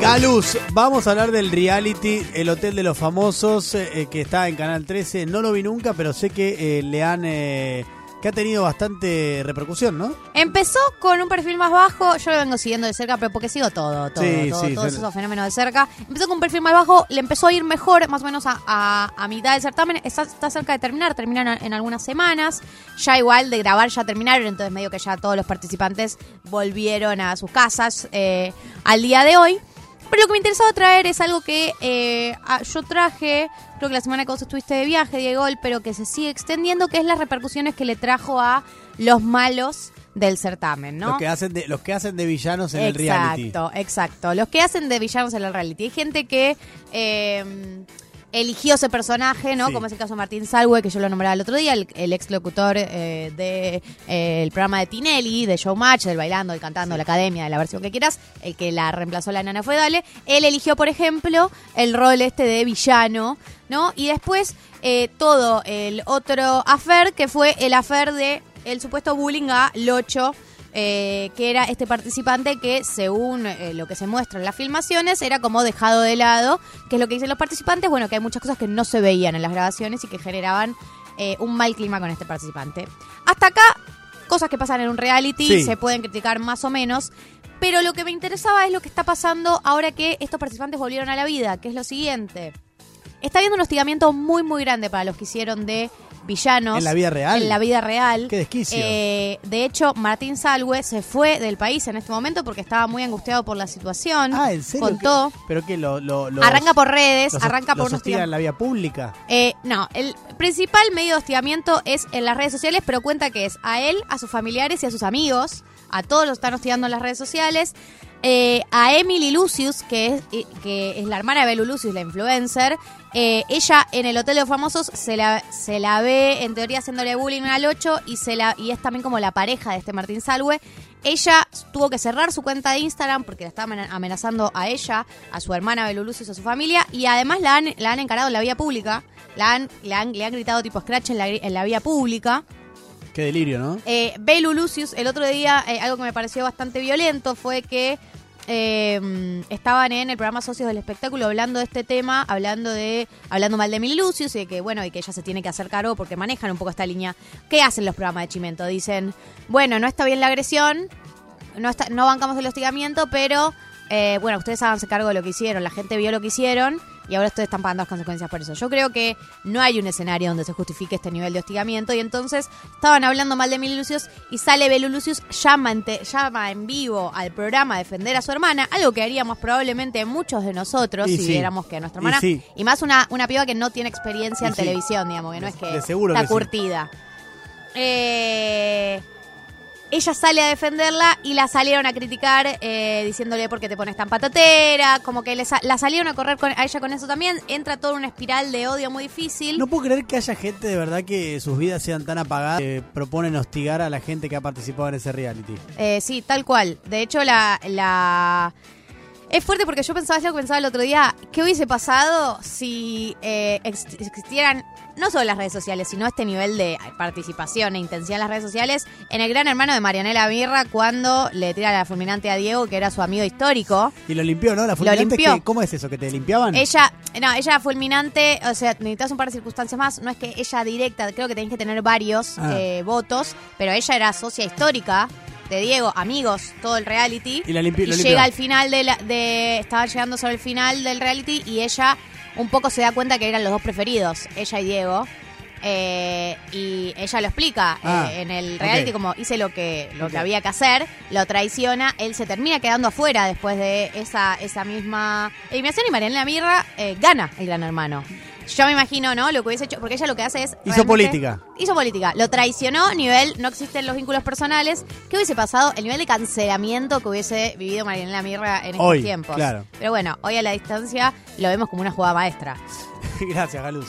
Galus, vamos a hablar del reality El Hotel de los Famosos eh, que está en Canal 13. No lo vi nunca, pero sé que eh, le han... eh, que ha tenido bastante repercusión, ¿no? Empezó con un perfil más bajo, yo lo vengo siguiendo de cerca, pero porque sigo todo, todo, Sí, todo, sí, todos esos fenómenos de cerca. Empezó con un perfil más bajo, le empezó a ir mejor, más o menos a, a- a mitad del certamen. Está, está cerca de terminar, terminan en algunas semanas. Ya igual de grabar ya terminaron, entonces medio que ya todos los participantes volvieron a sus casas eh, al día de hoy. Pero lo que me interesaba traer es algo que eh, ah, yo traje, creo que la semana que vos estuviste de viaje, Diego, pero que se sigue extendiendo, que es las repercusiones que le trajo a los malos del certamen, ¿no? Los que hacen de, los que hacen de villanos en el reality. Exacto, exacto. Los que hacen de villanos en el reality. Hay gente que eh, eligió ese personaje, ¿no? Sí. Como es el caso de Martín Salwe, que yo lo nombraba el otro día, el, el ex locutor eh, de, eh, el programa de Tinelli, de Showmatch, del bailando, del cantando, de la academia, de la versión que quieras, el que la reemplazó la nana fue Dale. Él eligió, por ejemplo, el rol este de villano, ¿no? Y después eh, todo el otro affair, que fue el affair de el supuesto bullying a Locho, eh, que era este participante que, según eh, lo que se muestra en las filmaciones, era como dejado de lado, que es lo que dicen los participantes, bueno, que hay muchas cosas que no se veían en las grabaciones y que generaban eh, un mal clima con este participante. Hasta acá, cosas que pasan en un reality, Sí. se pueden criticar más o menos, pero lo que me interesaba es lo que está pasando ahora que estos participantes volvieron a la vida, que es lo siguiente. Está habiendo un hostigamiento muy, muy grande para los que hicieron de villanos. ¿En la vida real? En la vida real. Qué desquicio. Eh, de hecho, Martín Salwe se fue del país en este momento porque estaba muy angustiado por la situación. Ah, ¿en serio? Contó. ¿Pero qué? Lo, lo- los- arranca por redes, los- arranca por los en la vía pública? Eh, no, el principal medio de hostigamiento es en las redes sociales, pero cuenta que es a él, a sus familiares y a sus amigos. A todos los están hostigando en las redes sociales. Eh, a Emily Lucius, que es, eh, que es la hermana de Belu Lucius, la influencer. Eh, ella en el Hotel de los Famosos se la, se la ve, en teoría, haciéndole bullying al 8 y, se la, y es también como la pareja de este Martín Salwe. Ella tuvo que cerrar su cuenta de Instagram porque la estaba amen- amenazando a ella, a su hermana Belu Lucius, a su familia. Y además la han, la han encarado en la vía pública. La han, le, han, le han gritado tipo scratch en la, en la vía pública. Qué delirio, ¿no? Eh, Belu Lucius, el otro día, eh, algo que me pareció bastante violento fue que eh, estaban en el programa Socios del Espectáculo hablando de este tema, hablando de hablando mal de Emily Lucius y de que, bueno, y que ella se tiene que hacer cargo porque manejan un poco esta línea. ¿Qué hacen los programas de Chimento? Dicen, bueno, no está bien la agresión, no, está, no bancamos el hostigamiento, pero eh, bueno, ustedes háganse cargo de lo que hicieron, la gente vio lo que hicieron y ahora ustedes están pagando las consecuencias por eso. Yo creo que no hay un escenario donde se justifique este nivel de hostigamiento y entonces estaban hablando mal de Emily Lucius y sale Belu Lucius, llama en, te- llama en vivo al programa a defender a su hermana, algo que haríamos probablemente muchos de nosotros Y si sí. viéramos que nuestra Y hermana... sí. Y más una, una piba que no tiene experiencia Y en sí. televisión, digamos, que no De- es que está que curtida. Eh, ella sale a defenderla y la salieron a criticar eh, diciéndole por qué te pones tan patatera, como que le sa- la salieron a correr con, a ella con eso también. Entra toda una espiral de odio muy difícil. No puedo creer que haya gente de verdad que sus vidas sean tan apagadas que proponen hostigar a la gente que ha participado en ese reality. Eh, sí, tal cual. De hecho, la, la... Es fuerte porque yo pensaba, es lo que pensaba el otro día, ¿qué hubiese pasado si eh, ex- existieran no solo las redes sociales, sino este nivel de participación e intensidad en las redes sociales en el gran hermano de Marianela Birra cuando le tira la fulminante a Diego, que era su amigo histórico? Y lo limpió, ¿no? La fulminante, limpió. ¿qué- ¿Cómo es eso? ¿Que te limpiaban? Ella, no, ella fulminante, o sea, necesitas un par de circunstancias más. No es que ella directa, creo que tenés que tener varios Ah. eh, votos, pero ella era socia histórica de Diego, amigos, todo el reality. Y la llega al final de, la, de. Estaba llegando sobre el final del reality y ella un poco se da cuenta que eran los dos preferidos, ella y Diego. Eh, y ella lo explica eh, Ah, en el reality como hice lo que lo que había que hacer, lo traiciona, él se termina quedando afuera después de esa esa misma eliminación y Mariana Mirra eh, gana el Gran Hermano. Yo me imagino, ¿no? Lo que hubiese hecho, porque ella lo que hace es... Hizo política. Hizo política. Lo traicionó, nivel, no existen los vínculos personales. ¿Qué hubiese pasado? El nivel de cancelamiento que hubiese vivido Mariana Mirra en estos Hoy, tiempos. claro. Pero bueno, hoy a la distancia lo vemos como una jugada maestra. Gracias, Galuz.